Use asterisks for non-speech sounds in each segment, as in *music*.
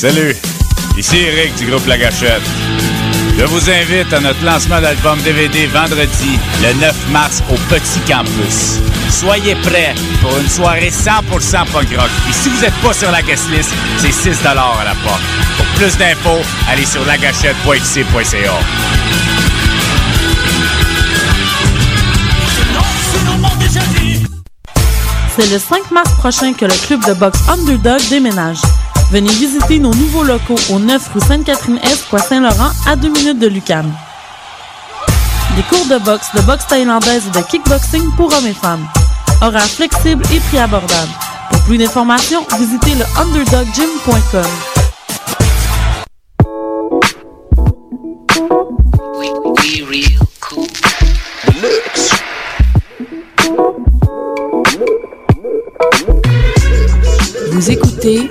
Salut, ici Eric du groupe La. Je vous invite à notre lancement d'album DVD vendredi, le 9 mars, au Petit Campus. Soyez prêts pour une soirée 100% punk rock. Et si vous n'êtes pas sur la guest list, c'est 6 à la porte. Pour plus d'infos, allez sur lagachette.xc.ca. C'est le 5 mars prochain que le club de boxe Underdog déménage. Venez visiter nos nouveaux locaux au 9 rue Sainte-Catherine-Est, Coin Saint-Laurent, à 2 minutes de Lucam. Des cours de boxe, de boxe thaïlandaise et de kickboxing pour hommes et femmes. Horaires flexibles et prix abordables. Pour plus d'informations, visitez le underdoggym.com. Vous écoutez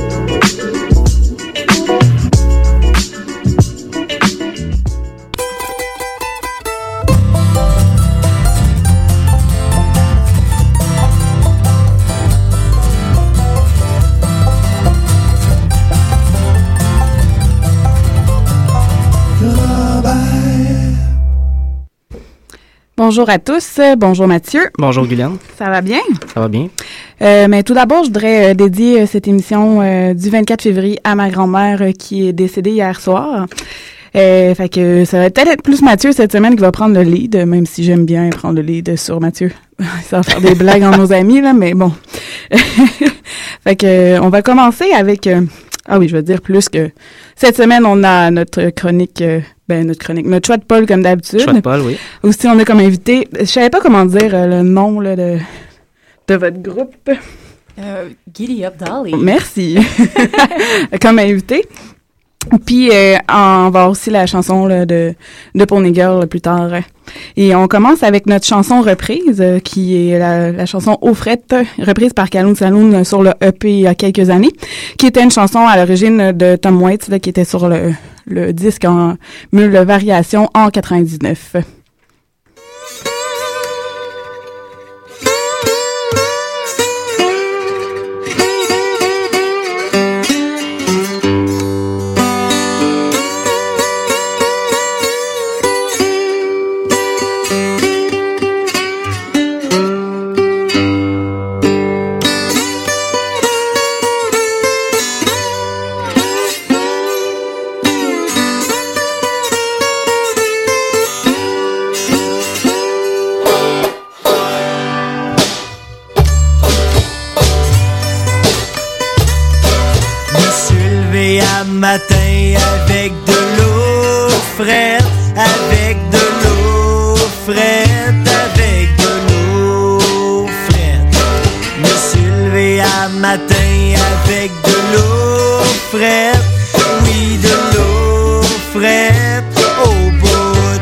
Bonjour à tous. Bonjour Mathieu. Bonjour Guylaine. Ça va bien? Ça va bien? Euh, mais tout d'abord, je voudrais euh, dédier euh, cette émission euh, du 24 février à ma grand-mère qui est décédée hier soir. Fait que ça va peut-être être plus Mathieu cette semaine qui va prendre le lead, même si j'aime bien prendre le lead sur Mathieu. *laughs* ça va faire des blagues en nos amis, là, mais bon. *laughs* fait que on va commencer avec... ah oui, je veux dire plus que... Cette semaine, on a notre chronique... euh, ben, notre chronique, notre choix de Paul comme d'habitude. Choix de Paul, oui. Aussi, on a comme invité, je savais pas comment dire euh, le nom là, de, de votre groupe. Euh, Giddy Up Dolly. Merci. *laughs* comme invité. Puis, euh, on va aussi la chanson là, de, de Pony Girl plus tard. Et on commence avec notre chanson reprise, euh, qui est la, la chanson Aux frettes, reprise par Kaloun Saloon euh, sur le EP il y a quelques années, qui était une chanson à l'origine de Tom Waits, là, qui était sur le, le disque en mule variation en 99. Fraîche, oui de l'eau fraîche au bout.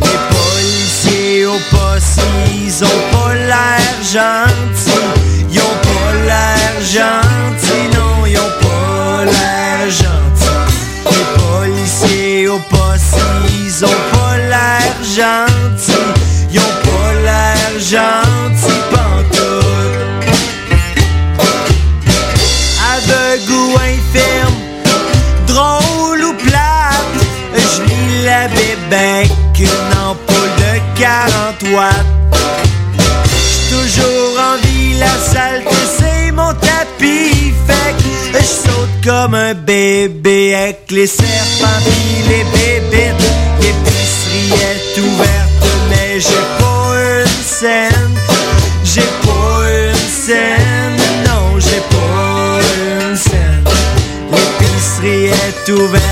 Les policiers au poste, ils ont pas un bébé avec les serpents pis les bébites. L'épicerie est ouverte, mais j'ai pas une scène. J'ai pas une scène, non, j'ai pas une scène. L'épicerie est ouverte,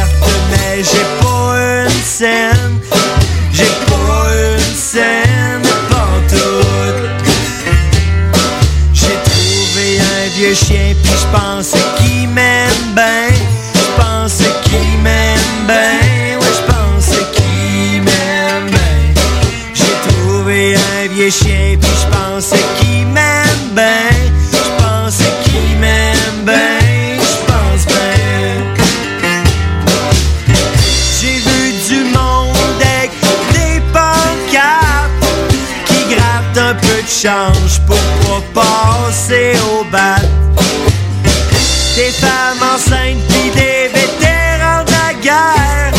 change pour pas passer au bat. Des femmes enceintes pis des vétérans de la guerre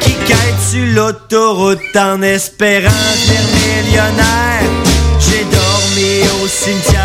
qui quittent sur l'autoroute en espérant devenir millionnaire. J'ai dormi au cimetière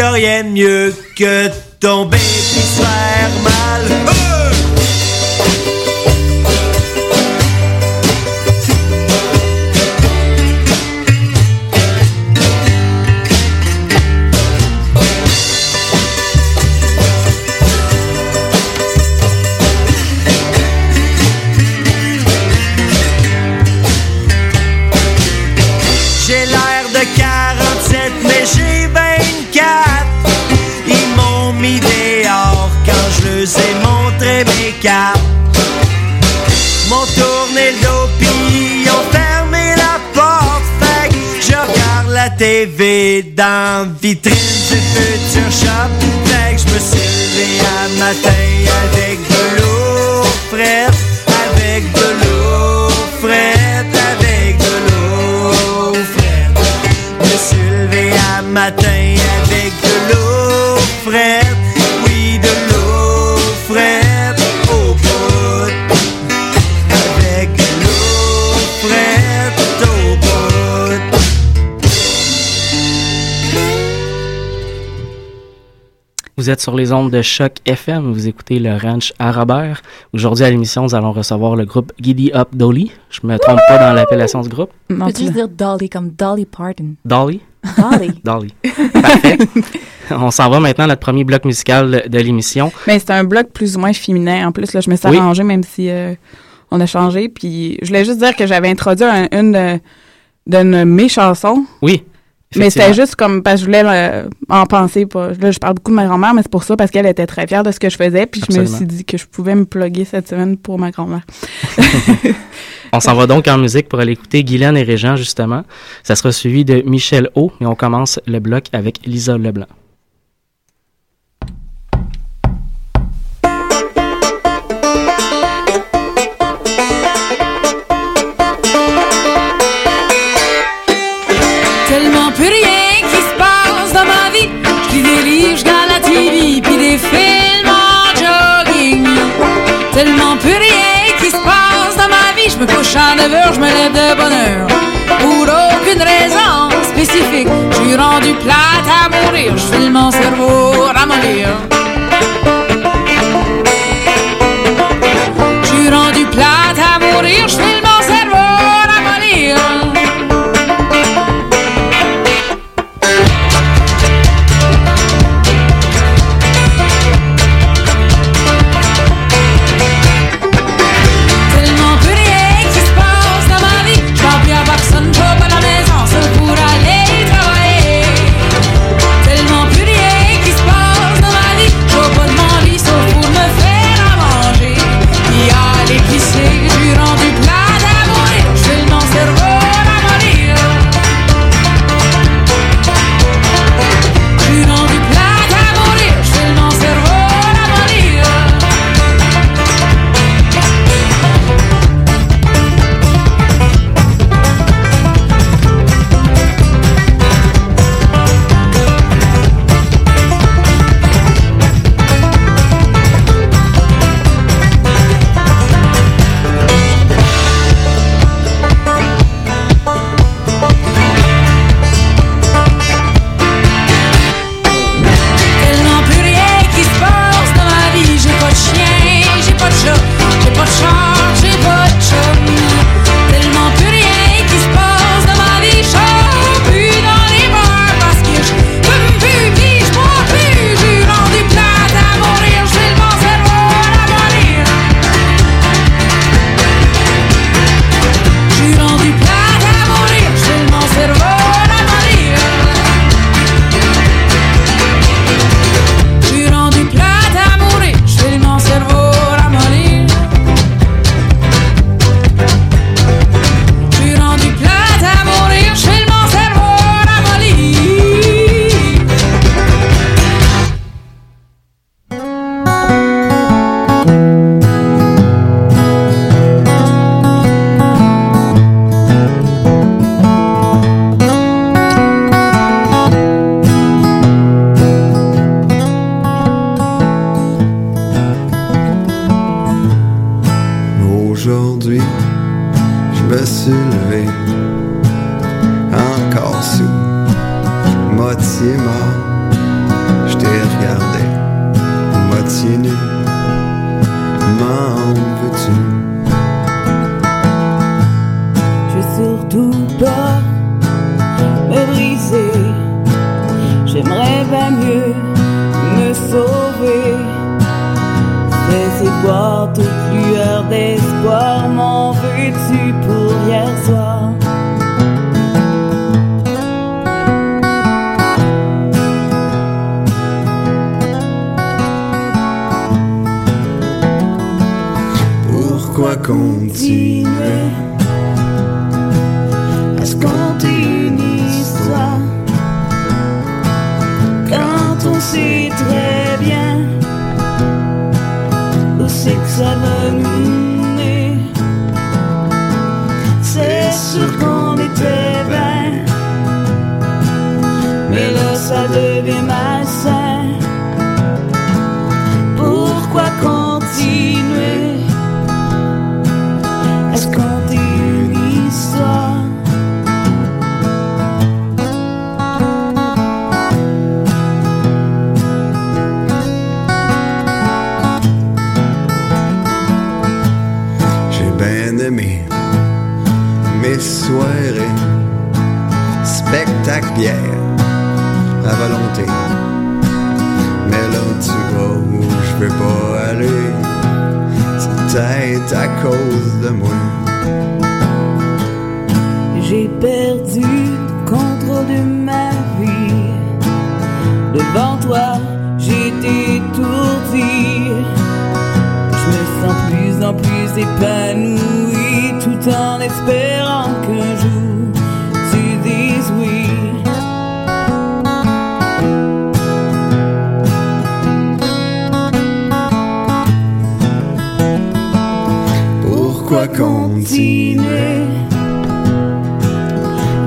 a rien de mieux que puis se faire mal! TV dans vitrine du futur shop. Fait que je me suis levé un matin avec Vous êtes sur les ondes de Choc FM, vous écoutez le Ranch à Robert. Aujourd'hui à l'émission, nous allons recevoir le groupe Giddy Up Dolly. Je me trompe pas dans l'appellation du groupe. Non, Peux-tu tu- dire Dolly comme Dolly Parton? Dolly? Dolly. *laughs* Dolly. Parfait. On s'en va maintenant à notre premier bloc musical de l'émission. Mais c'est un bloc plus ou moins féminin. En plus, là, je me suis Oui. arrangée, même si euh, on a changé. Puis je voulais juste dire que j'avais introduit un- une de, de mes chansons. Oui. Mais c'était juste comme parce que je voulais euh, en penser. Pas. Là, je parle beaucoup de ma grand-mère, mais c'est pour ça, parce qu'elle était très fière de ce que je faisais. Puis je me suis dit que je pouvais me plugger cette semaine pour ma grand-mère. *laughs* On s'en va donc en musique pour aller écouter Guylaine et Régent, justement. Ça sera suivi de Michel O, et on commence le bloc avec Lisa Leblanc. je me lève de bonne heure. Pour aucune raison spécifique, je suis rendu plate à mourir. Je file mon cerveau ramollir.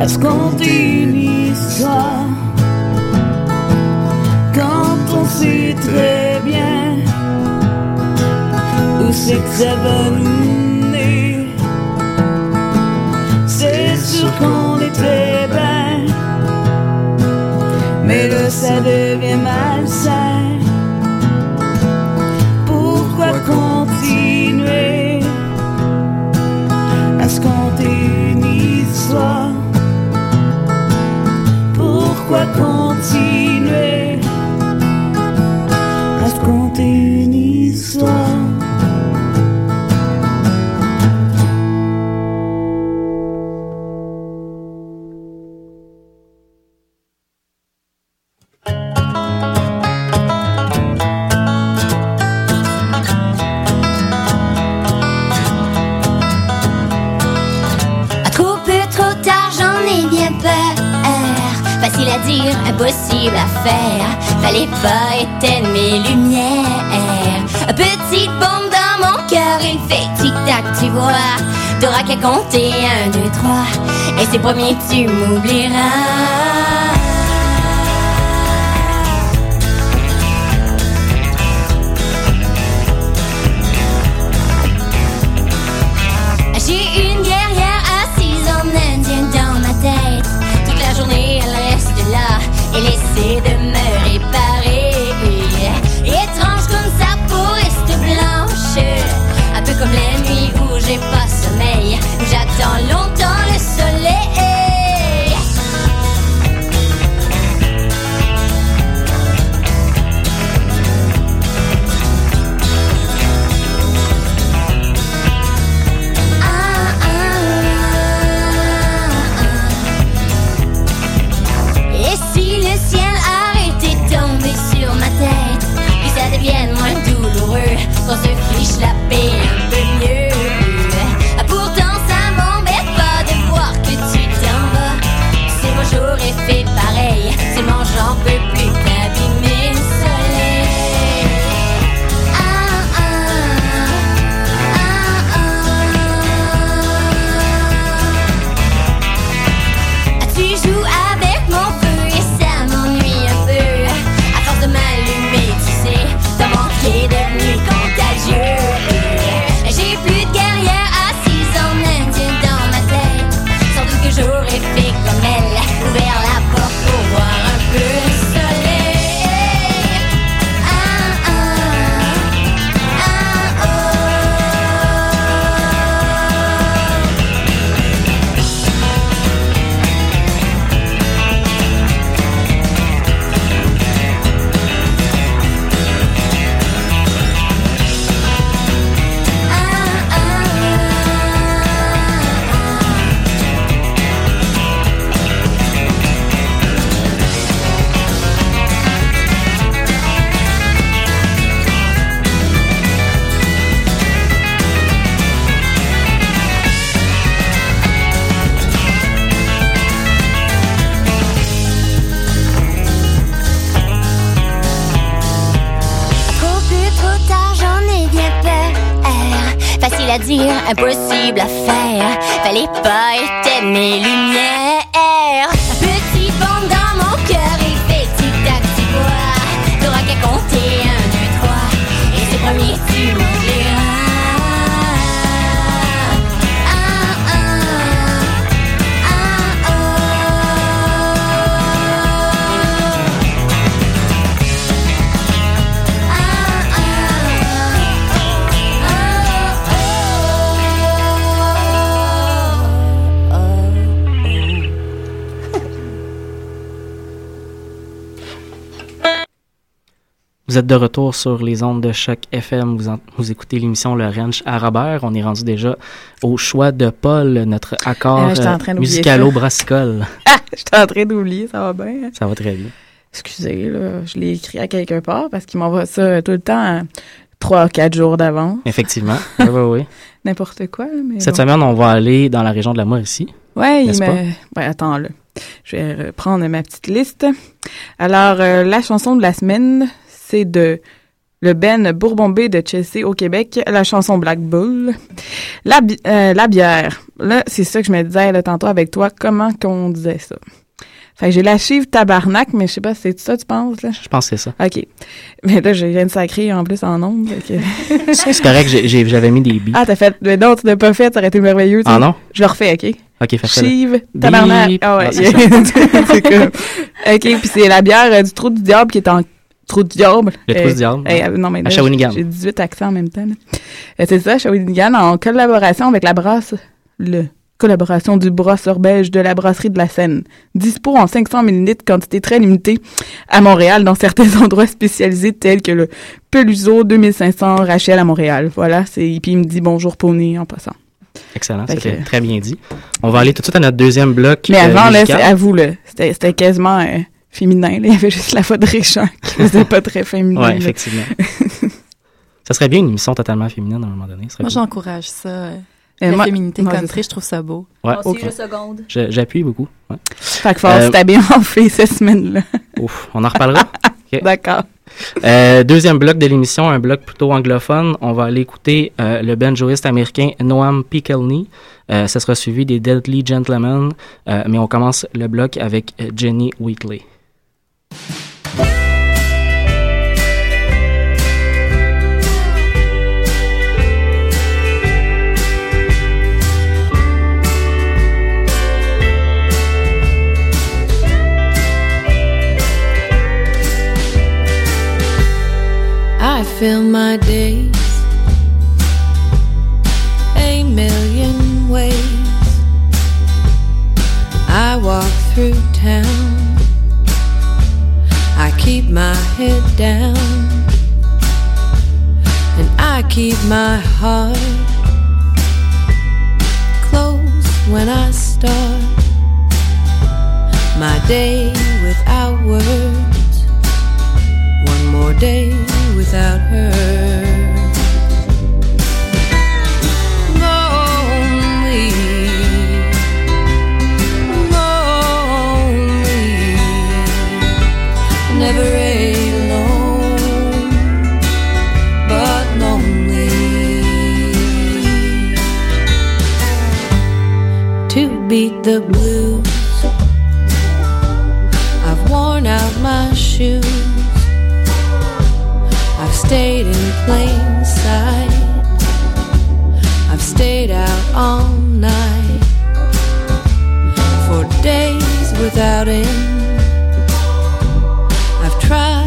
Est-ce qu'on dit une histoire? Quand on sait très bien où c'est que ça va? C'est sûr qu'on était bien, mais là ça devient malsain. pourquoi quand T'auras qu'à compter un, deux, trois. Et c'est promis, tu m'oublieras. Êtes de retour sur les ondes de choc FM. Vous, en- vous écoutez l'émission Le Ranch à Robert. On est rendu déjà au choix de Paul, notre accord Euh, musicalo-brassicole. *laughs* J'étais en train d'oublier, ça va bien. hein? Ça va très bien. Excusez, là, je l'ai écrit à quelque part parce qu'il m'envoie ça tout le temps à trois, quatre jours d'avant. Effectivement. *laughs* oui, oui, oui. N'importe quoi, mais Cette bon. semaine, on va aller dans la région de la Mauricie. Pas? Ouais, attends, là. Je vais reprendre ma petite liste. Alors, euh, la chanson de la semaine, c'est de le Ben Bourbon B de Chelsea au Québec, la chanson Black Bull. La, bi- euh, la bière. Là, c'est ça que je me disais là, tantôt avec toi. Comment qu'on disait ça? Fait que j'ai la chive tabarnak, mais je sais pas si c'est ça, tu penses, là? Je pense que c'est ça. OK. Mais là, j'ai rien de sacré en plus en fait que- *laughs* C'est correct, j'avais mis des billes. ah, t'as fait. Mais non, tu l'as pas fait, ça aurait été merveilleux. Ah sais. non? Je le refais, OK? Ok, fais-le. Chive, tabarnak. Ah ouais. Ah, *laughs* c'est cool. OK, puis c'est la bière euh, du Trou du Diable qui est en Trou du Diable. Le Trou du Diable, eh, ouais. euh, non, mais À là, Shawinigan. J'ai 18 accents en même temps. Euh, c'est ça, Shawinigan, en collaboration avec la brasse... Le collaboration du brasseur belge de la brasserie de la Seine. Dispo en 500 ml, quantité très limitée à Montréal, dans certains *laughs* endroits spécialisés tels que le Peluso 2500 Rachel à Montréal. Voilà, c'est puis il me dit bonjour Pony en passant. Excellent, c'était très bien dit. On va aller tout de suite à notre deuxième bloc. Mais euh, avant, là, c'est à vous, là. C'était, quasiment euh, féminin. Là. Il y avait juste la voix de Richard qui *laughs* faisait pas très féminin. Ouais, là. effectivement. *laughs* ça serait bien une émission totalement féminine à un moment donné. Moi, j'encourage ça. euh, Euh, la moi- féminité moi, country, je trouve ça beau. Ouais. Aussi, Ok. je seconde. J'appuie beaucoup. Ouais. Fait que fort, Euh, t'as bien en fait cette semaine-là. *laughs* Ouf, on en reparlera? D'accord. Euh, deuxième bloc de l'émission, un bloc plutôt anglophone. On va aller écouter euh, le banjoiste américain Noam Pikelny. Euh, ça sera suivi des Deadly Gentlemen. Euh, mais on commence le bloc avec Jenny Wheatley. I fill my days a million ways. I walk through town. Keep my head down. And I keep my heart closed when I start my day without words. One more day without her. Beat the blues, I've worn out my shoes. I've stayed in plain sight. I've stayed out all night for days without end. I've tried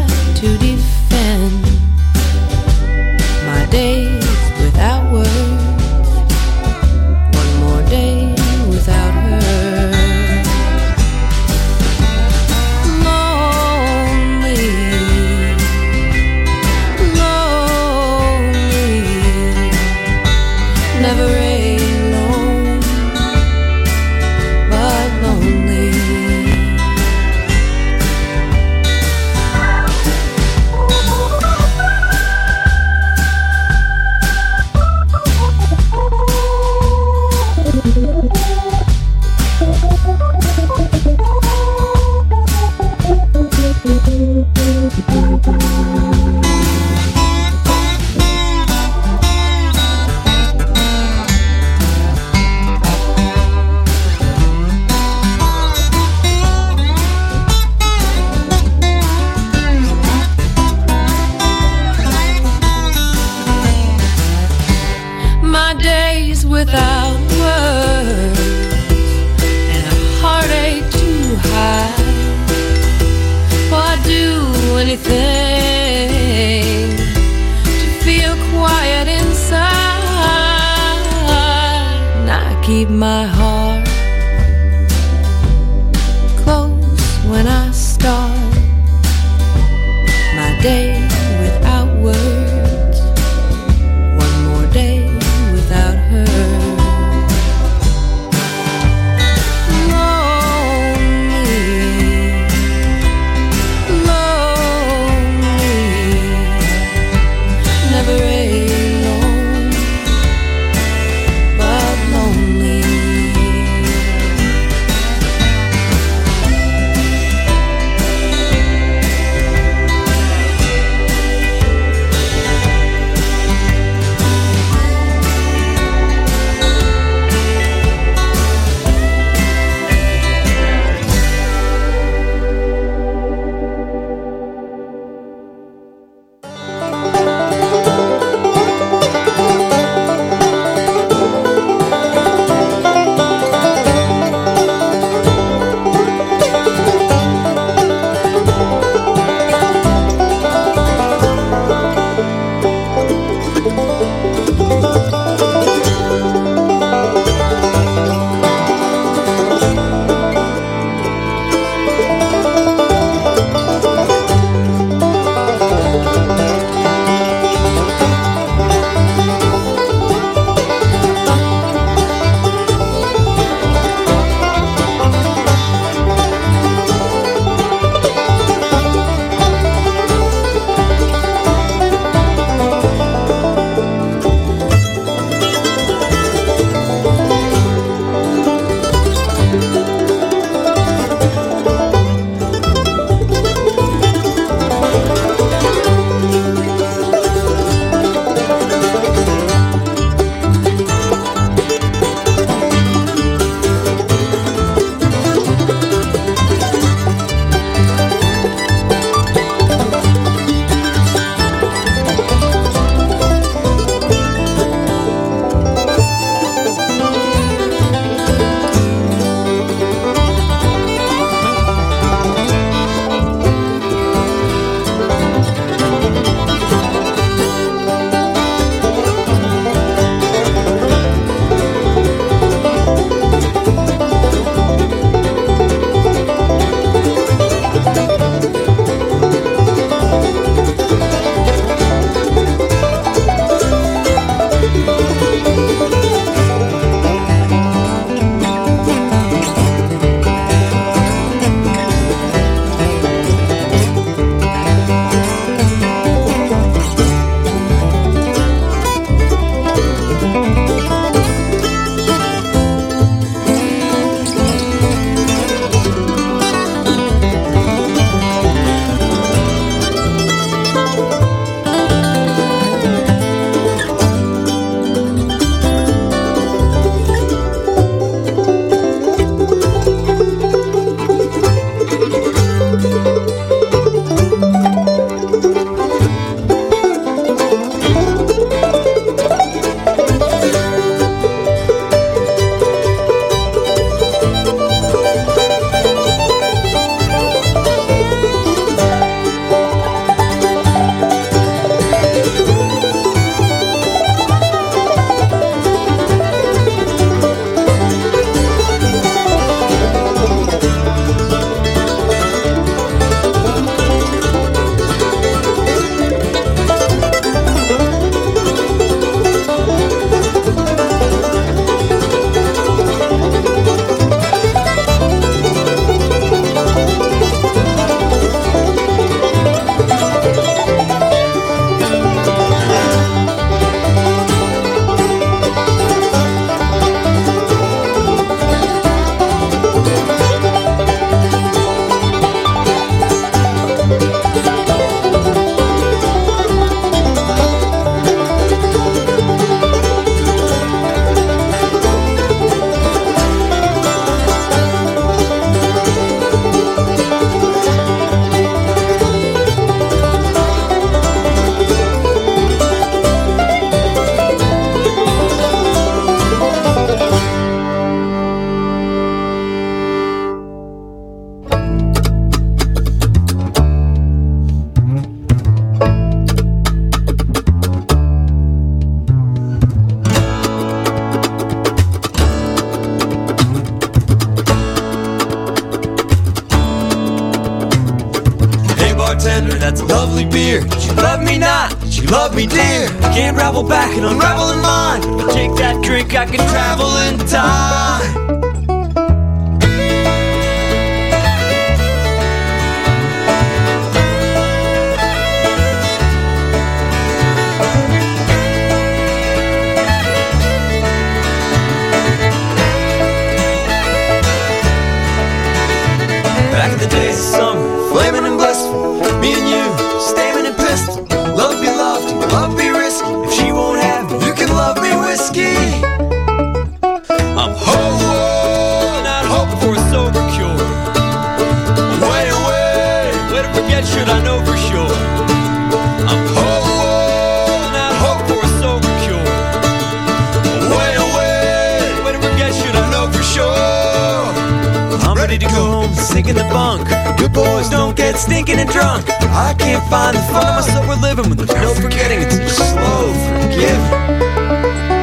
ready to go home, sink in the bunk. Good boys don't get stinking and drunk. I can't find the fun of my sober living when there's no forgetting. It's a slow forgiving.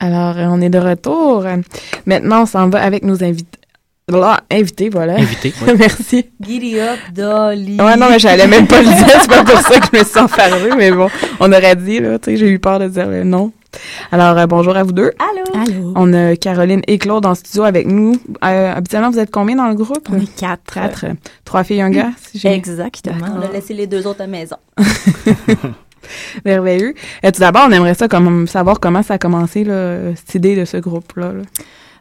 Alors, euh, on est de retour. Maintenant, on s'en va avec nos invités. Là, invités, voilà. Invités, *laughs* oui. Merci. Giddy up, Dolly. Ouais, non, mais j'allais même pas le dire. C'est pas pour ça que je me suis enfargée, mais bon, on aurait dit, là, tu sais, j'ai eu peur de dire le nom. Alors, euh, bonjour à vous deux. Allô? Allô. On a Caroline et Claude en studio avec nous. Euh, habituellement, vous êtes combien dans le groupe? On est quatre. Quatre. Trois filles et un gars, si j'ai Exactement. On a laissé les deux autres à la maison. *laughs* Merveilleux. Et tout d'abord, on aimerait ça comme savoir comment ça a commencé, là, cette idée de ce groupe-là. là.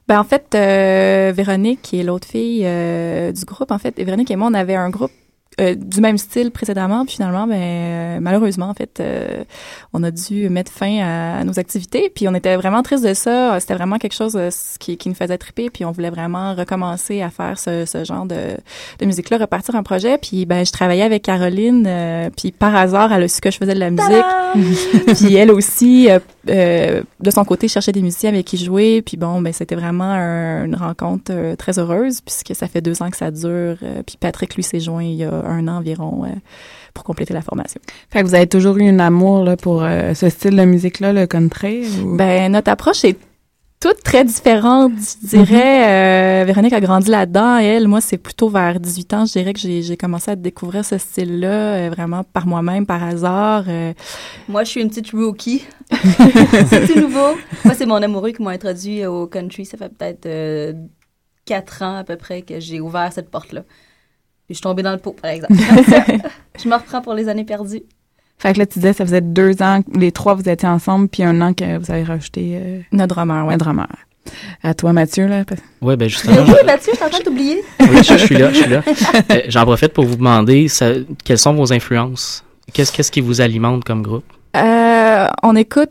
Ben en fait, euh, Véronique, qui est l'autre fille euh, du groupe, en fait, Véronique et moi, on avait un groupe euh, du même style précédemment, puis finalement, ben euh, malheureusement, en fait, euh, on a dû mettre fin à, à nos activités, puis on était vraiment triste de ça. C'était vraiment quelque chose euh, qui, qui nous faisait triper, puis on voulait vraiment recommencer à faire ce, ce genre de, de musique-là, repartir un projet. Puis ben, je travaillais avec Caroline, euh, puis par hasard, elle a su que je faisais de la musique, *laughs* puis elle aussi, euh, de son côté, cherchait des musiciens avec qui jouer. Puis bon, ben c'était vraiment un- une rencontre euh, très heureuse, puisque ça fait deux ans que ça dure. euh, puis Patrick, lui, s'est joint il y a un an environ euh, pour compléter la formation. Fait que vous avez toujours eu un amour là, pour ce style de musique-là, le country? Ou... Ben, notre approche est toute très différente, je dirais. Euh, Véronique a grandi là-dedans. Elle, moi, c'est plutôt vers 18 ans, je dirais que j'ai commencé à découvrir ce style-là, euh, vraiment par moi-même, par hasard. euh. Moi, je suis une petite rookie. *laughs* c'est tout nouveau. Moi, c'est mon amoureux qui m'a introduit au country. Ça fait peut-être quatre ans à peu près que j'ai ouvert cette porte-là. Puis je suis tombée dans le pot, par exemple. *laughs* je me reprends pour les années perdues. Fait que là, tu disais, ça faisait deux ans, que les trois, vous étiez ensemble, puis un an que vous avez rajouté euh, Notre drummer, ouais. un drummer. À toi, Mathieu, là. Oui, ben justement, *laughs* oui, je- Mathieu, je suis en train de t'oublier. oui, je, je suis là, je suis là. *laughs* Euh, J'en profite pour vous demander ça- quelles sont vos influences? Qu'est-ce qu'est-ce qui vous alimente comme groupe? Euh, on écoute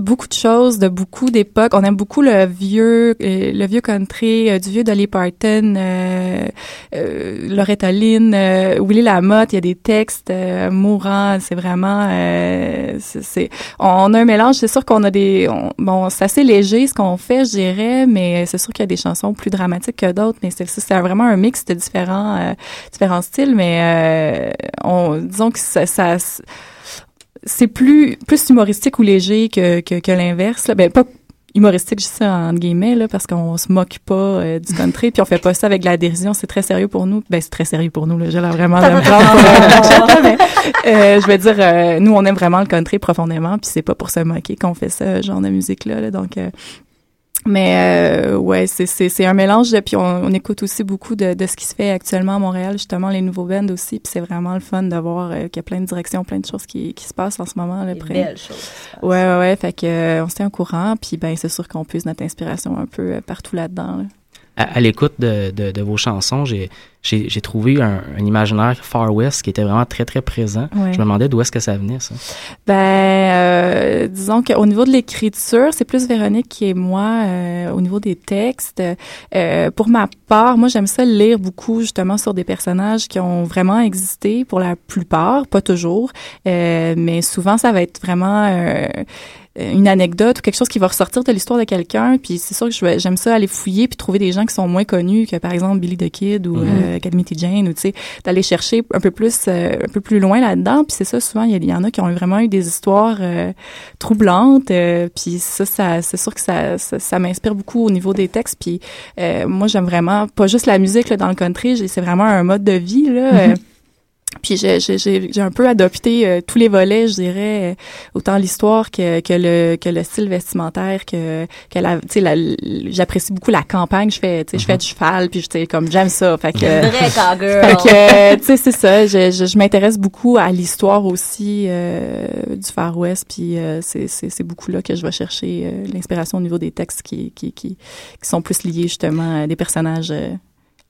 beaucoup de choses, de beaucoup d'époques. On aime beaucoup le vieux, euh, le vieux country, euh, du vieux Dolly Parton, euh, euh, Loretta Lynn, euh, Lamotte. Il y a des textes euh, mourants. C'est vraiment, c'est, on a un mélange. C'est sûr qu'on a des, on- bon, c'est assez léger ce qu'on fait, je dirais, mais c'est sûr qu'il y a des chansons plus dramatiques que d'autres. Mais c'est, c'est vraiment un mix de différents, différents styles. Mais on, disons que ça, ça c'est plus plus humoristique ou léger que que, que l'inverse là. ben pas humoristique je dis ça entre guillemets là parce qu'on se moque pas euh, du country puis on fait pas ça avec de la dérision c'est très sérieux pour nous ben c'est très sérieux pour nous là j'ai l'air vraiment de me prendre mais, euh, je veux dire euh, nous on aime vraiment le country profondément puis c'est pas pour se moquer qu'on fait ça genre de musique là, là. donc mais euh, ouais, c'est c'est c'est un mélange. de- Puis on, on écoute aussi beaucoup de, de ce qui se fait actuellement à Montréal, justement les nouveaux bands aussi. Puis c'est vraiment le fun de voir euh, qu'il y a plein de directions, plein de choses qui, qui se passent en ce moment. Là, près. belles choses. Ouais, ouais, ouais. Fait que euh, on se tient au courant. Puis ben c'est sûr qu'on puise notre inspiration un peu euh, partout là-dedans. là. À, à l'écoute de, de, de vos chansons, j'ai j'ai j'ai trouvé un, un imaginaire Far West qui était vraiment très, très présent. Ouais. Je me demandais d'où est-ce que ça venait, ça. Ben, euh, disons qu'au niveau de l'écriture, c'est plus Véronique qui est moi euh, au niveau des textes. Euh, pour ma part, moi j'aime ça lire beaucoup justement sur des personnages qui ont vraiment existé pour la plupart, pas toujours, euh, mais souvent ça va être vraiment euh, une anecdote ou quelque chose qui va ressortir de l'histoire de quelqu'un. Puis c'est sûr que j'aime ça aller fouiller puis trouver des gens qui sont moins connus que par exemple Billy the Kid ou euh, Calamity Jane ou tu sais d'aller chercher un peu plus euh, un peu plus loin là-dedans. Puis c'est ça souvent il y, en a qui ont vraiment eu des histoires euh, troublantes. euh, puis ça, ça c'est sûr que ça ça, ça m'inspire beaucoup au niveau des textes. Puis euh, moi j'aime vraiment pas juste la musique là, dans le country. C'est vraiment un mode de vie là. euh, puis j'ai j'ai j'ai j'ai un peu adopté euh, tous les volets, je dirais, euh, autant l'histoire que que le que le style vestimentaire que que la tu sais la- j'apprécie beaucoup la campagne, je fais tu sais je fais du cheval puis je comme j'aime ça, fait que *laughs* fait que tu sais c'est ça, je je, je m'intéresse beaucoup à l'histoire aussi euh, du Far West. Puis euh, c'est c'est c'est beaucoup là que je vais chercher l'inspiration au niveau des textes qui qui qui qui sont plus liés justement à des personnages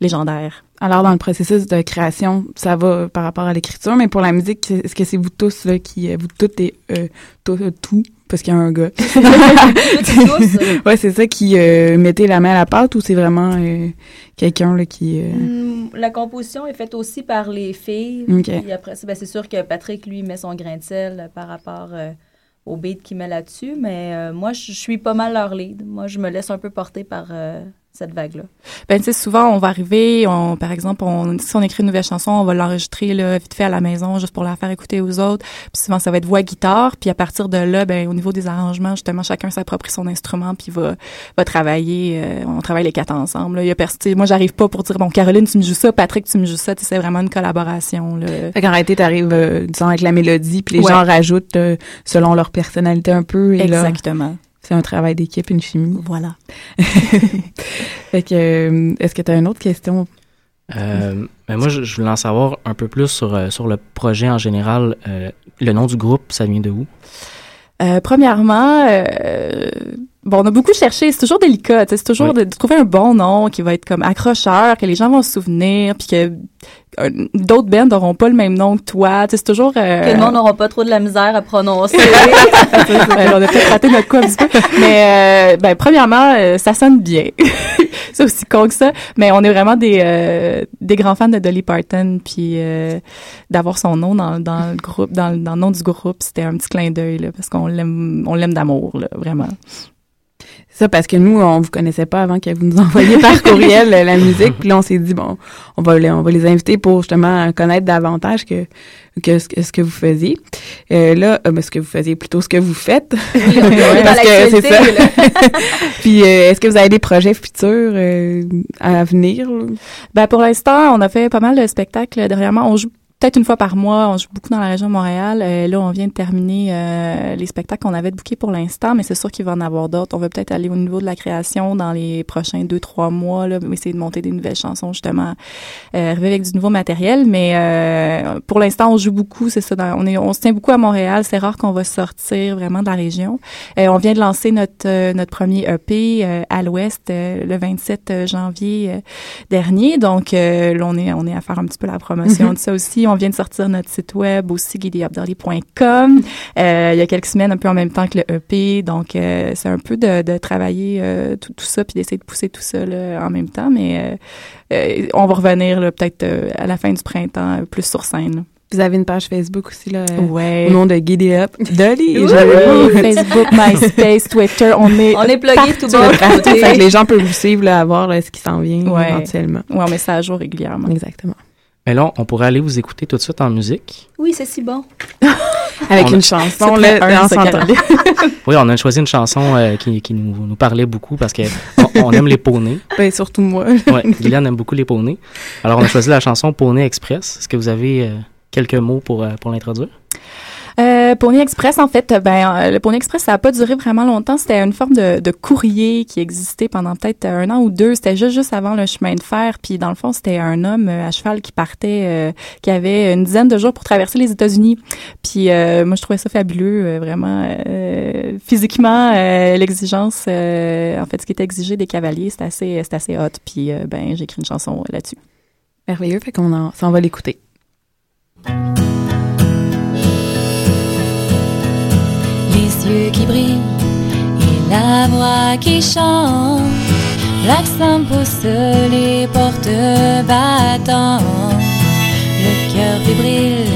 légendaires. Alors, dans le processus de création, ça va par rapport à l'écriture, mais pour la musique, est-ce que c'est vous tous, là, qui, euh, vous toutes et, euh, tout, euh, tout, parce qu'il y a un gars. *laughs* ouais, c'est ça, qui euh, mettez la main à la pâte ou c'est vraiment euh, quelqu'un, là, qui... Hmm, La composition est faite aussi par les filles. Après, ben, c'est sûr que Patrick, lui, met son grain de sel par rapport au beat qu'il met là-dessus. Mais moi, je suis pas mal leur lead. Moi, je me laisse un peu porter par cette vague-là? Ben, tu sais, souvent, on va arriver, on, par exemple, on, si on écrit une nouvelle chanson, on va l'enregistrer, là, vite fait à la maison, juste pour la faire écouter aux autres. Puis souvent, ça va être voix-guitare. Puis à partir de là, ben, au niveau des arrangements, justement, chacun s'approprie son instrument puis va, va travailler. euh, on travaille les quatre ensemble, là. Il y a pers- tu sais, moi, j'arrive pas pour dire, bon, Caroline, tu me joues ça, Patrick, tu me joues ça. Tu sais, c'est vraiment une collaboration, là. Fait qu'en réalité, t'arrives, euh, disons, avec la mélodie, puis les Ouais. gens rajoutent euh, selon leur personnalité un peu. Et là, Exactement. C'est un travail d'équipe, une chimie. Voilà. *laughs* fait que, euh, est-ce que tu as une autre question? Euh, ben moi, je, je voulais en savoir un peu plus sur, euh, sur le projet en général. Euh, le nom du groupe, ça vient de où? Euh, premièrement, euh, bon, on a beaucoup cherché. C'est toujours délicat. C'est toujours de, de trouver un bon nom qui va être comme accrocheur, que les gens vont se souvenir, puis que euh, d'autres bands n'auront pas le même nom que toi. C'est toujours. euh, Que le monde n'aura pas trop de la misère à prononcer. *laughs* Ouais, on a peut-être raté notre coup un petit peu. Mais euh, ben, premièrement, euh, ça sonne bien. *laughs* c'est aussi con que ça. Mais on est vraiment des, euh, des grands fans de Dolly Parton. Puis euh, d'avoir son nom dans, dans le groupe, dans, le- dans le nom du groupe, c'était un petit clin d'œil là, parce qu'on l'aime, on l'aime d'amour, là, vraiment. C'est ça, parce que nous, on vous connaissait pas avant que vous nous envoyiez par courriel la musique. Puis là, on s'est dit, bon, on va, les, on va les inviter pour justement connaître davantage que, que, ce, que ce que vous faisiez. Euh, là, euh, ben, ce que vous faisiez, plutôt ce que vous faites. *laughs* dans parce que c'est ça. *laughs* Puis, euh, est-ce que vous avez des projets futurs euh, à venir? Ben pour l'instant, on a fait pas mal de spectacles dernièrement. On joue peut-être une fois par mois. On joue beaucoup dans la région de Montréal. Euh, là, on vient de terminer euh, les spectacles qu'on avait bookés pour l'instant, mais c'est sûr qu'il va en avoir d'autres. On va peut-être aller au niveau de la création dans les prochains deux, trois mois, là, essayer de monter des nouvelles chansons, justement, euh, arriver avec du nouveau matériel. Mais euh, pour l'instant, on joue beaucoup, c'est ça. dans- on, est, on se tient beaucoup à Montréal. C'est rare qu'on va sortir vraiment de la région. Euh, on vient de lancer notre, euh, notre premier EP euh, à l'Ouest euh, le 27 janvier dernier. Donc, euh, là, on est, on est à faire un petit peu la promotion Mhm. de ça aussi. On vient de sortir notre site web aussi, giddyupdolly.com. Euh, il y a quelques semaines, un peu en même temps que le EP. Donc, euh, c'est un peu de, de travailler euh, tout, tout ça puis d'essayer de pousser tout ça là, en même temps. Mais euh, on va revenir peut-être à la fin du printemps, plus sur scène. là. Vous avez une page Facebook aussi, là, Ouais. au nom de Giddy Up. Dolly! J'avais Facebook, *laughs* MySpace, Twitter, on est On est plugué tout bon. *laughs* Fait que les gens peuvent vous suivre, là, à voir là, ce qui s'en vient Ouais. éventuellement. Ouais, on met ça à jour régulièrement. Exactement. Mais là, on pourrait aller vous écouter tout de suite en musique. Oui, c'est si bon. *laughs* Avec On a- une chanson, là. *laughs* Oui, on a choisi une chanson euh, qui, qui nous, nous parlait beaucoup parce que on, aime les poneys. *laughs* Ben, surtout moi. Ouais, Guylaine aime beaucoup les poneys. Alors, on a choisi la chanson Poney Express. Est-ce que vous avez euh, quelques mots pour, euh, pour l'introduire? Euh, Pony Express, en fait, ben, euh, le Pony Express, ça a pas duré vraiment longtemps. C'était une forme de, courrier qui existait pendant peut-être un an ou deux. C'était juste, juste avant le chemin de fer. Puis, dans le fond, c'était un homme euh, à cheval qui partait, euh, qui avait une dizaine de jours pour traverser les États-Unis. Puis, euh, moi, je trouvais ça fabuleux, euh, vraiment. euh, physiquement, euh, l'exigence, euh, en fait, ce qui était exigé des cavaliers, c'était assez, assez hot. Puis, euh, ben, j'ai écrit une chanson euh, là-dessus. Merveilleux, fait qu'on en, va l'écouter. Qui brillent et la voix qui chante. L'accent pousse les portes battantes. Le cœur fébrile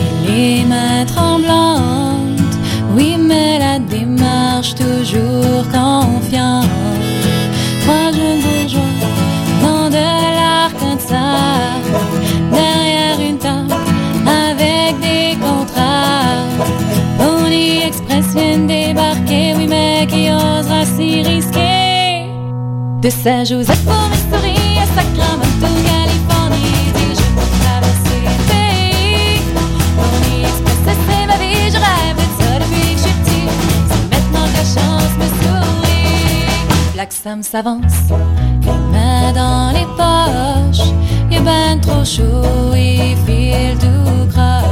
et les mains tremblantes. Oui, mais la démarche toujours confiante. Vient débarquer, oui, mais qui osera s'y risquer? De Saint-Joseph au Missouri à Sacramento, Californie, des jours pour traverser le pays. Pony Express, c'est ma vie, je rêve de ça depuis que je suis petit. C'est maintenant que la chance me sourit. Black Sam s'avance, les mains dans les poches. Il est ben trop chaud, il file tout croche.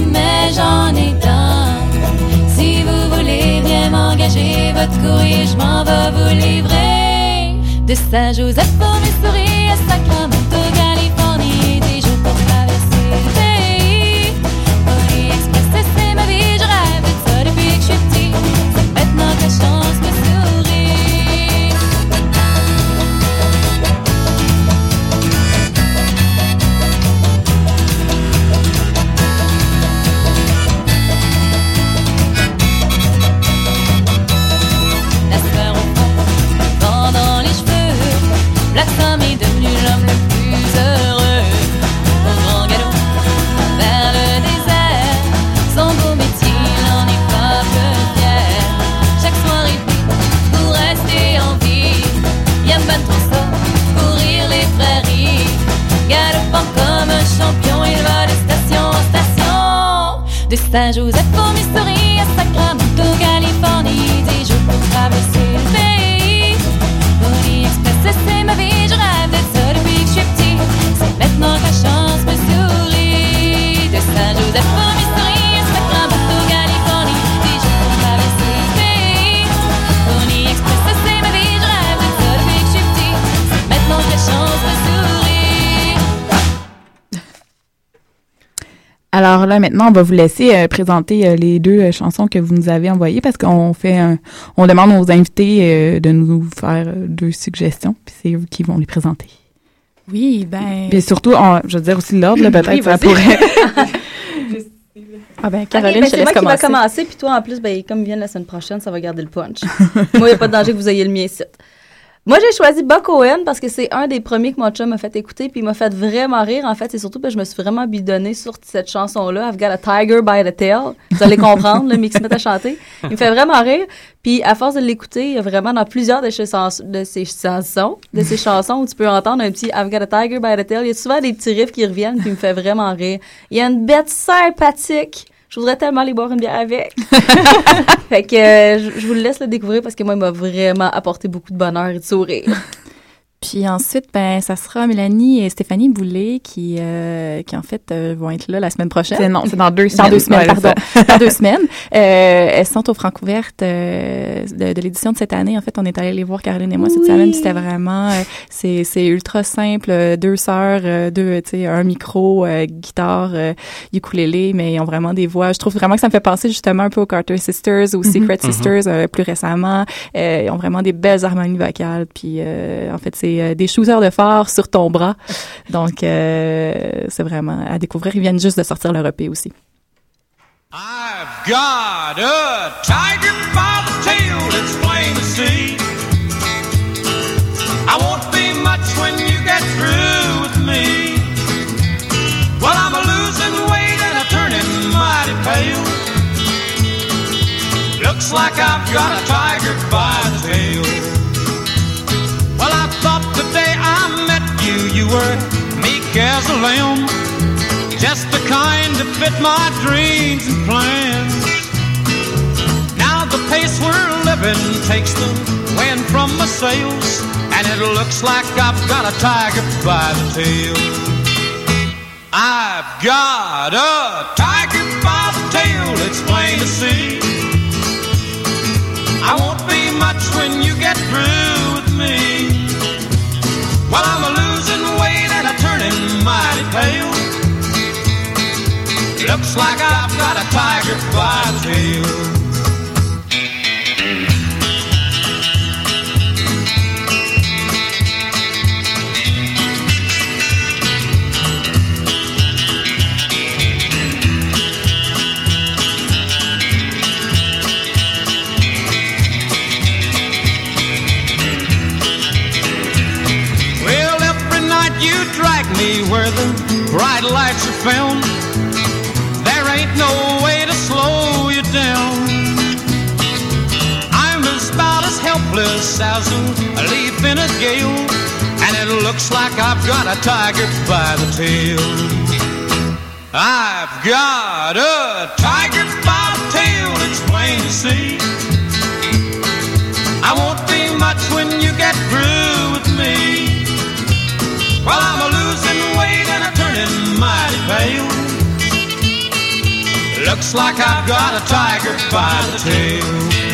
Mais j'en ai tant. Si vous voulez bien m'engager, votre courrier, je m'en vais vous livrer. De Saint-Joseph au Missouri à Sacramento, Californie, des jours pour traverser Saint-Joseph au Alors là, maintenant, on va vous laisser euh, présenter euh, les deux euh, chansons que vous nous avez envoyées parce qu'on fait un, on demande aux invités euh, de nous faire euh, deux suggestions, puis c'est eux qui vont les présenter. Oui, ben. Puis surtout, on- je veux dire aussi l'ordre, peut-être Oui, ça pourrait. *laughs* Ah ben, Caroline, ben, je te c'est moi laisse qui va commencer. commencer, puis toi, en plus, ben, comme il vient la semaine prochaine, ça va garder le punch. *laughs* moi, il n'y a pas de danger que vous ayez le mien ici. Moi, j'ai choisi Buck Owen parce que c'est un des premiers que mon chum m'a fait écouter, puis il m'a fait vraiment rire. En fait, c'est surtout que je me suis vraiment bidonnée sur cette chanson-là, I've got a tiger by the tail. Vous allez comprendre, le mix met à chanter. Il me fait vraiment rire. Puis, à force de l'écouter, vraiment dans plusieurs de ses, chans- de ses chansons, de ses chansons où tu peux entendre un petit I've got a tiger by the tail. Il y a souvent des petits riffs qui reviennent, puis il me fait vraiment rire. Il y a une bête sympathique. Je voudrais tellement aller boire une bière avec. *laughs* fait que euh, je, vous le laisse le découvrir parce que moi, il m'a vraiment apporté beaucoup de bonheur et de sourire. *laughs* Puis ensuite, ben, ça sera Mélanie et Stéphanie Boulay qui, euh, qui en fait, euh, vont être là la semaine prochaine. C'est non, c'est dans deux *laughs* Dans semaines. deux semaines, Ouais, pardon. dans deux semaines. Euh, elles sont aux Francouvertes euh, de, de l'édition de cette année. En fait, on est allé les voir, Caroline et moi, cette semaine. C'était vraiment... euh, c'est, c'est ultra simple. euh, Deux sœurs, deux, tu sais, un micro, euh, guitare, euh, ukulélé, mais ils ont vraiment des voix. Je trouve vraiment que ça me fait penser justement un peu aux Carter Sisters, aux Secret Mhm. Sisters euh, plus récemment. Euh, ils ont vraiment des belles harmonies vocales. Puis, euh, en fait, c'est euh, des shooters de phare sur ton bras. Donc, euh, c'est vraiment à découvrir. Ils viennent juste de sortir leur EP aussi. I've got a tiger by the tail, it's plain to see. I won't be much when you get through with me. Well, I'm a losing weight and I'm turning mighty pale. Looks like I've got a tiger by were meek as a lamb. Just the kind to fit my dreams and plans. Now the pace we're living takes the wind from my sails, and it looks like I've got a tiger by the tail. I've got a tiger by the tail, it's plain to see. I won't be much when you get through with me. Well, I'm a mighty pale. Looks like I've got a tiger by the tail. Bright lights are found. There ain't no way to slow you down. I'm as about as helpless as a leaf in a gale, and it looks like I've got a tiger by the tail. I've got a tiger by the tail, it's plain to see. I won't be much when you get through with me. Well, I'm mighty pale. Looks like I've got a tiger by the tail.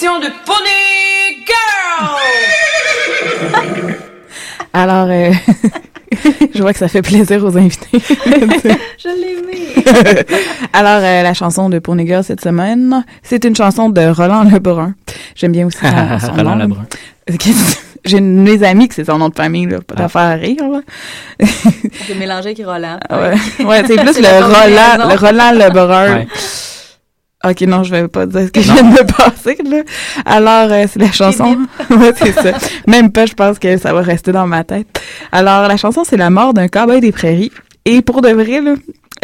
De Pony Girl! *laughs* Alors, euh, *laughs* je vois que ça fait plaisir aux invités. *laughs* Je l'ai aimé. Alors, euh, la chanson de Pony Girl cette semaine, c'est une chanson de Roland Lebrun. J'aime bien aussi son, Roland nom. Lebrun. J'ai une de mes amies que c'est son nom de famille, là, pas d'affaire à rire. Là. Peut mélanger avec Roland. Ouais, ouais c'est plus C'est le la Roland, le Roland Lebrun. Ouais. Ok, non, je vais pas dire ce que je viens de me passer, là. Alors, euh, c'est la chanson. *laughs* ouais, c'est ça. Même pas, je pense que ça va rester dans ma tête. Alors, la chanson, c'est La mort d'un cowboy des prairies. Et pour de vrai, là,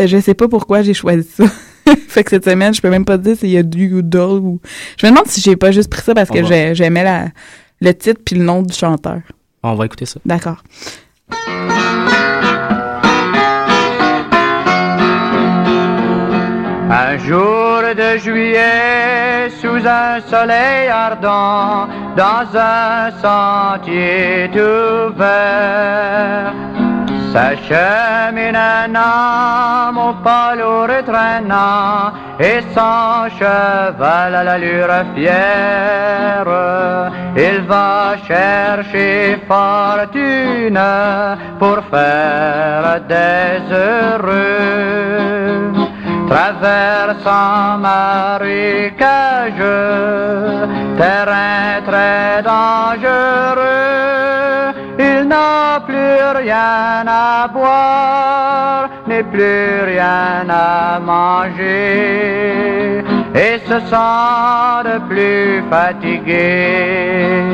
je sais pas pourquoi j'ai choisi ça. *laughs* fait que cette semaine, je peux même pas te dire s'il y a du doll ou. Je me demande si j'ai pas juste pris ça parce On que j'ai- j'aimais la, le titre puis le nom du chanteur. On va écouter ça. D'accord. Un jour de juillet, sous un soleil ardent, dans un sentier tout vert, s'achemine un homme au pas et traînant, et son cheval à l'allure fière. Il va chercher fortune pour faire des heureux traversant marécage, terrain très dangereux. Il n'a plus rien à boire, n'est plus rien à manger, et se sent de plus fatigué.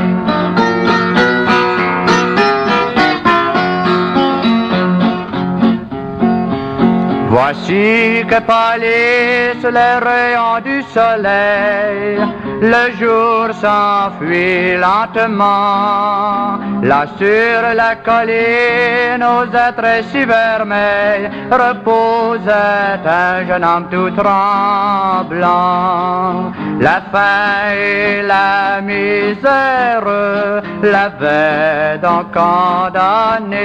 Voici que pâlissent les rayons du soleil, le jour s'enfuit lentement. Là sur la colline, aux êtres si vermeils, reposait un jeune homme tout tremblant. La faim et la misère l'avaient donc condamné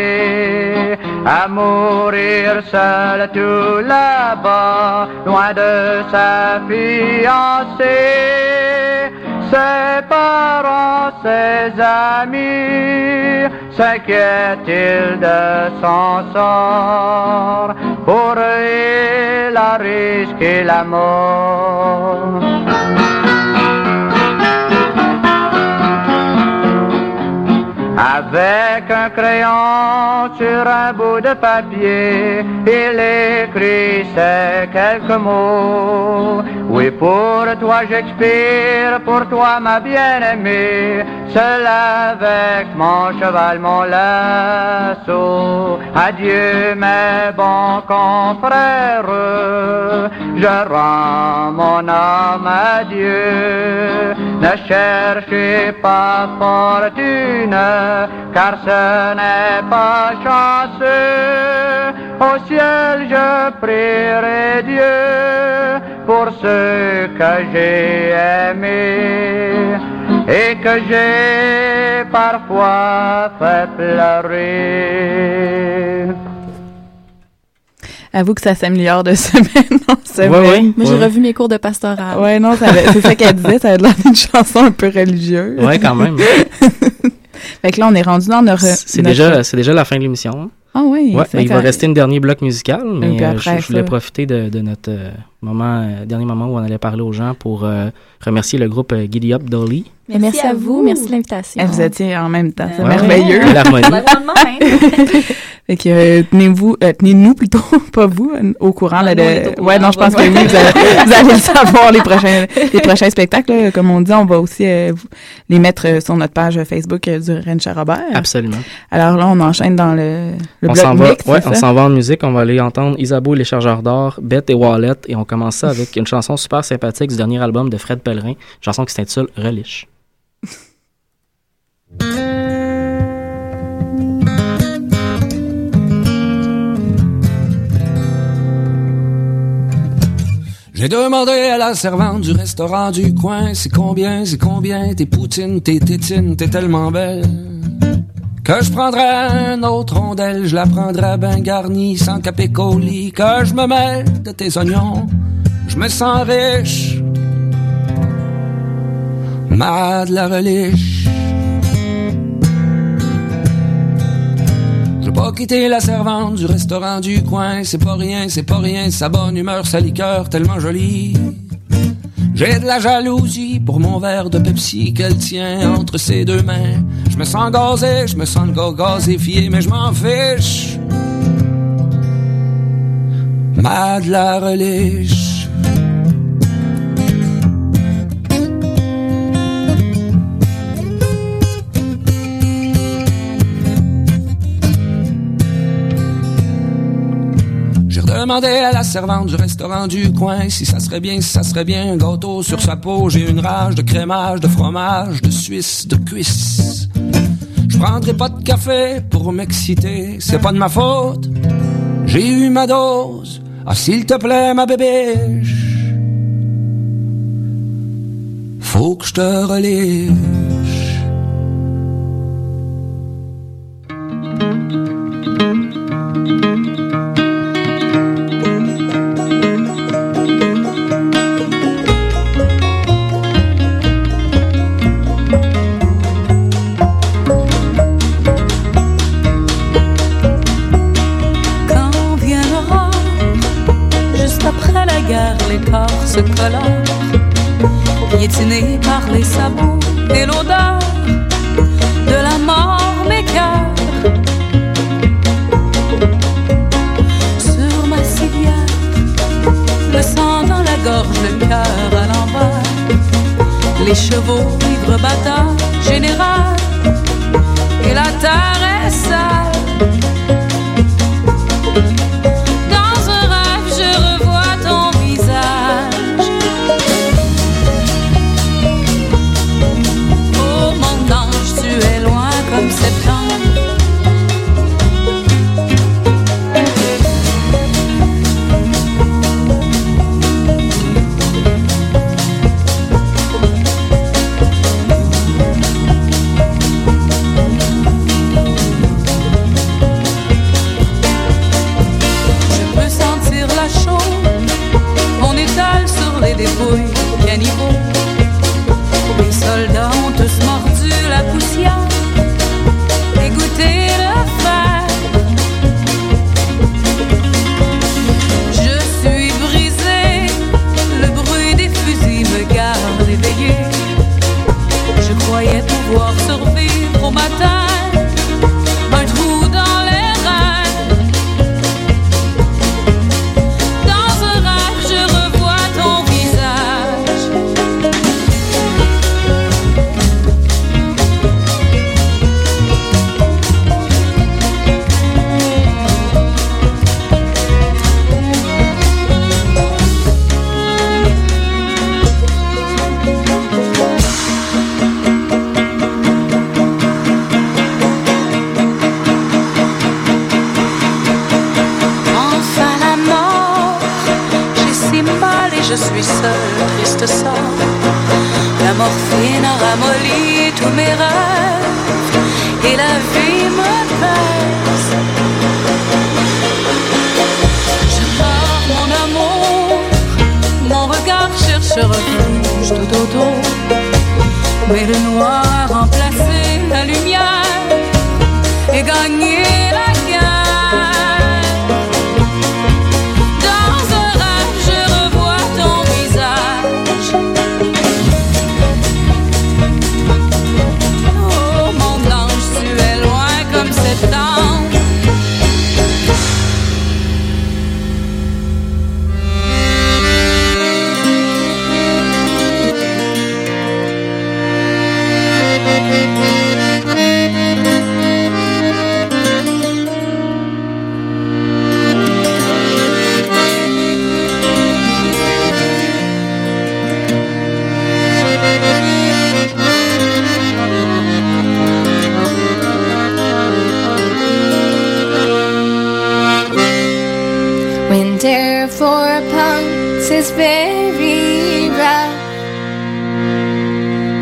à mourir seul tout là-bas, loin de sa fiancée. Ses parents, ses amis, s'inquiètent-ils de son sort? Pour eux, il a risqué la mort. Avec un crayon sur un bout de papier, il écrit ces quelques mots. Oui, pour toi j'expire, pour toi ma bien-aimée, seul avec mon cheval, mon lasso. Adieu mes bons confrères, je rends mon âme à Dieu. Ne cherchez pas fortune, car ce n'est pas chanceux. Au ciel je prierai Dieu pour ceux que j'ai aimés et que j'ai parfois fait pleurer. Avoue que ça s'améliore de *laughs* semaine en semaine. Ouais, ouais. Moi, j'ai Ouais. revu mes cours de pastoral. Ouais, non, c'est ça qu'elle disait, ça avait l'air d'une chanson un peu religieuse. Ouais, quand même. *laughs* fait que là, on est rendu dans notre... C'est notre- déjà, déjà la fin de l'émission. Ah oui, Ouais, il va rester un dernier bloc musical, mais euh, après je, je voulais ça- profiter de, de notre euh, moment, euh, dernier moment où on allait parler aux gens pour euh, remercier le groupe euh, Giddy Up Dolly. Merci, merci à vous, merci de l'invitation. Eh, vous étiez en même temps, c'est Ouais. merveilleux. Ouais, l'harmonie. *laughs* fait que euh, tenez-vous, euh, tenez-nous plutôt, *laughs* pas vous, euh, au courant là, nous, on est au de. courant, Ouais, non, je pense que oui, vous allez, vous allez le savoir les prochains, les prochains spectacles. là. Comme on dit, on va aussi euh, les mettre sur notre page Facebook euh, du Rennes Robert. Absolument. Alors là, on enchaîne dans le, le on bloc s'en va, ouais, on s'en va en musique. On va aller entendre Isabeau et les chargeurs d'or, Bête et Wallet, et on commence ça avec une chanson super sympathique du dernier album de Fred Pellerin, chanson qui s'intitule Reliche. J'ai demandé à la servante du restaurant du coin, c'est combien, c'est combien, tes poutines, tes tétines, t'es tellement belle. Que je prendrais un autre rondelle, je la prendrais ben garnie, sans capécoli, que je me mette de tes oignons, je me sens riche. Mad la reliche. Je pas quitter la servante du restaurant du coin, c'est pas rien, c'est pas rien, sa bonne humeur, sa liqueur tellement jolie. J'ai de la jalousie pour mon verre de Pepsi qu'elle tient entre ses deux mains. Je me sens gazé, je me sens le gazéfié, mais je m'en fiche. Mad la reliche. Redemandé à la servante du restaurant du coin si ça serait bien, si ça serait bien un gâteau sur sa peau. J'ai une rage de crémage, de fromage, de suisse, de cuisse. Je prendrai pas de café pour m'exciter, c'est pas de ma faute. J'ai eu ma dose. Ah, s'il te plaît, ma bébé. Faut que je te reliche.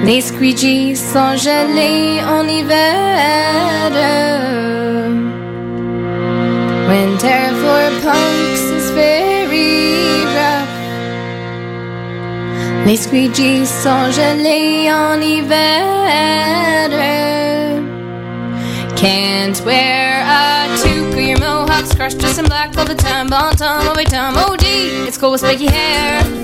Les squeegees sont gelés en hiver. Winter for punks is very rough. Les squeegees sont gelés en hiver. Can't wear a toque or your mohawks crushed just in black all the time. Bon time, every time. OD, it's cool with spiky hair.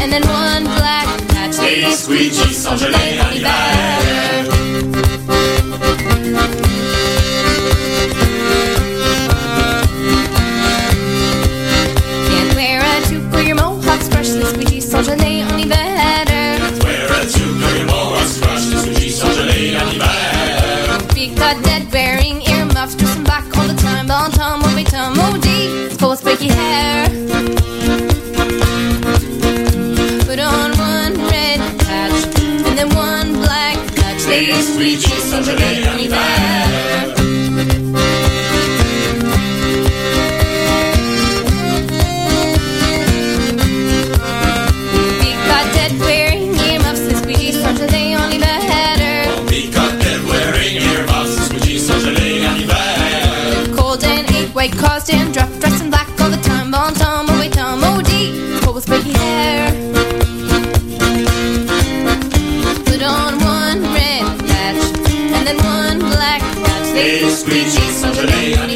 And then one black patch. Les squeegees sont gelés en hiver. Can't wear a toque or your mohawks crushed. Les squeegees sont gelés en hiver. And ache, white caused and drop, dressing black all the time. Bon time, away time, OD, cold with spiky hair. Put on one red patch and then one black patch. Les squeegees sont gelés en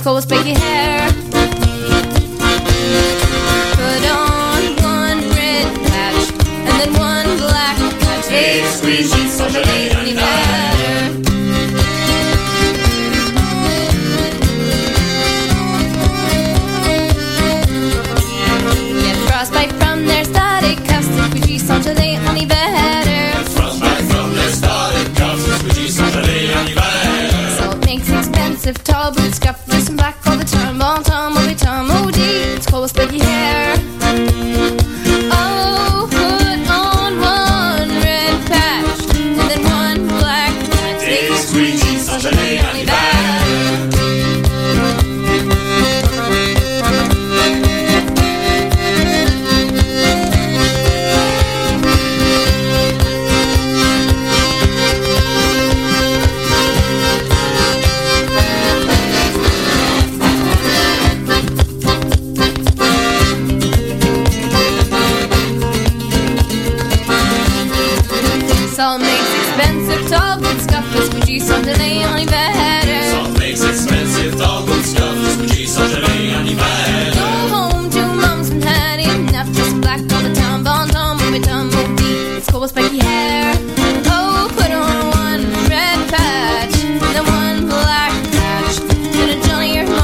it's cold spiky hair. Put on one red patch and then one black patch. Les squeegees sont gelés en hiver.